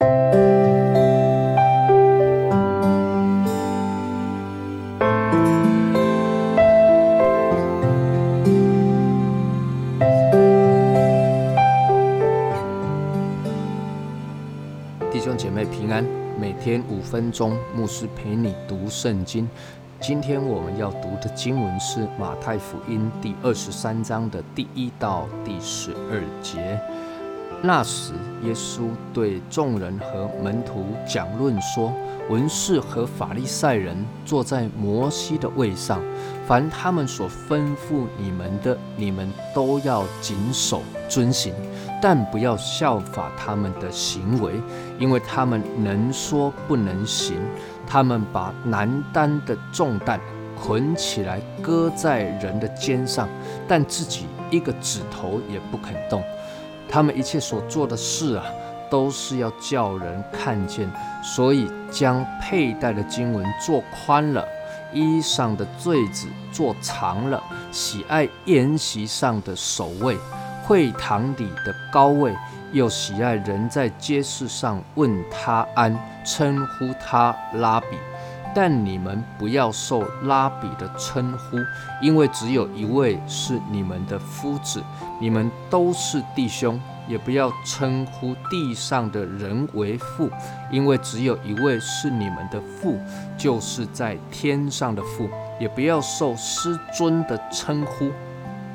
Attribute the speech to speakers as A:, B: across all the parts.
A: 弟兄姐妹平安，每天五分钟，牧师陪你读圣经。今天我们要读的经文是马太福音第二十三章的第一到第十二节。那时，耶稣对众人和门徒讲论说：“文士和法利赛人坐在摩西的位上，凡他们所吩咐你们的，你们都要谨守遵行，但不要效法他们的行为，因为他们能说不能行。他们把难担的重担捆起来，搁在人的肩上，但自己一个指头也不肯动。”他们一切所做的事啊，都是要叫人看见，所以将佩戴的经文做宽了，衣裳的坠子做长了，喜爱筵席上的首位，会堂里的高位，又喜爱人在街市上问他安，称呼他拉比。但你们不要受拉比的称呼，因为只有一位是你们的夫子，你们都是弟兄。也不要称呼地上的人为父，因为只有一位是你们的父，就是在天上的父。也不要受师尊的称呼，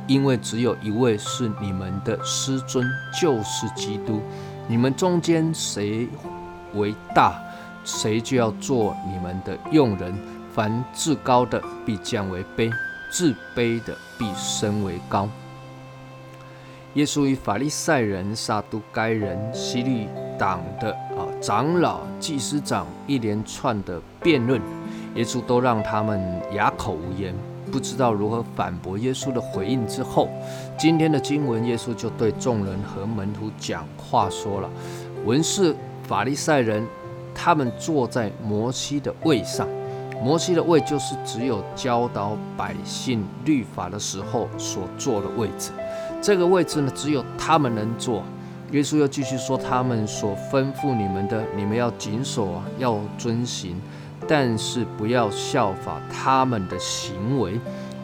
A: 因为只有一位是你们的师尊，就是基督。你们中间谁为大？谁就要做你们的用人。凡至高的必降为卑，自卑的必升为高。耶稣与法利赛人、撒都该人、希律党的啊长老、祭司长一连串的辩论，耶稣都让他们哑口无言，不知道如何反驳耶稣的回应。之后，今天的经文，耶稣就对众人和门徒讲话说了：文士、法利赛人。他们坐在摩西的位上，摩西的位就是只有教导百姓律法的时候所坐的位置。这个位置呢，只有他们能坐。耶稣又继续说：“他们所吩咐你们的，你们要谨守啊，要遵行，但是不要效法他们的行为。”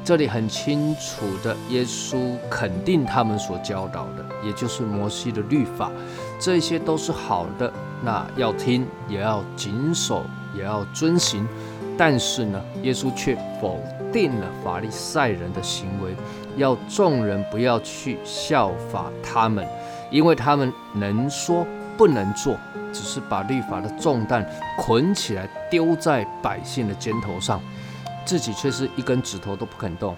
A: 这里很清楚的，耶稣肯定他们所教导的，也就是摩西的律法，这些都是好的。那要听，也要谨守，也要遵行。但是呢，耶稣却否定了法利赛人的行为，要众人不要去效法他们，因为他们能说不能做，只是把律法的重担捆起来丢在百姓的肩头上。自己却是一根指头都不肯动。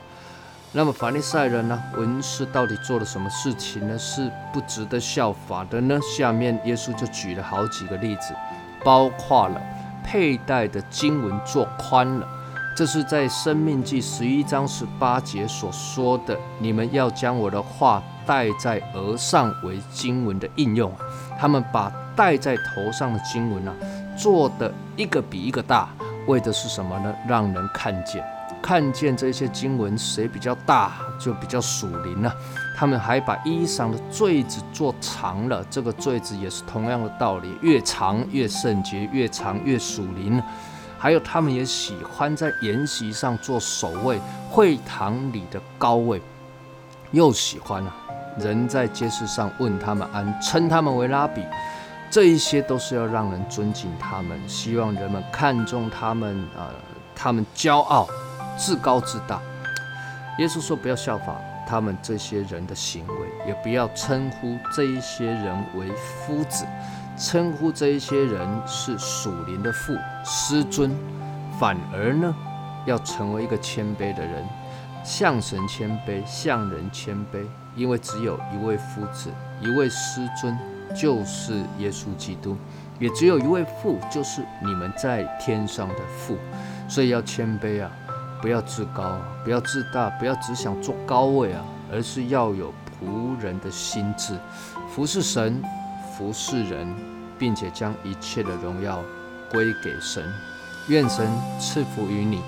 A: 那么法利赛人呢？文士到底做了什么事情呢？是不值得效法的呢？下面耶稣就举了好几个例子，包括了佩戴的经文做宽了，这是在生命记十一章十八节所说的：“你们要将我的话戴在额上为经文的应用。”他们把戴在头上的经文啊，做的一个比一个大。为的是什么呢？让人看见，看见这些经文谁比较大，就比较属灵了。他们还把衣裳的坠子做长了，这个坠子也是同样的道理，越长越圣洁，越长越属灵。还有，他们也喜欢在筵席上做首位，会堂里的高位，又喜欢啊，人在街市上问他们安，称他们为拉比。这一些都是要让人尊敬他们，希望人们看重他们，呃，他们骄傲、至高至大。耶稣说：“不要效法他们这些人的行为，也不要称呼这一些人为夫子，称呼这一些人是属灵的父、师尊。反而呢，要成为一个谦卑的人，向神谦卑，向人谦卑，因为只有一位夫子，一位师尊。”就是耶稣基督，也只有一位父，就是你们在天上的父，所以要谦卑啊，不要自高，不要自大，不要只想做高位啊，而是要有仆人的心智，服侍神，服侍人，并且将一切的荣耀归给神。愿神赐福于你。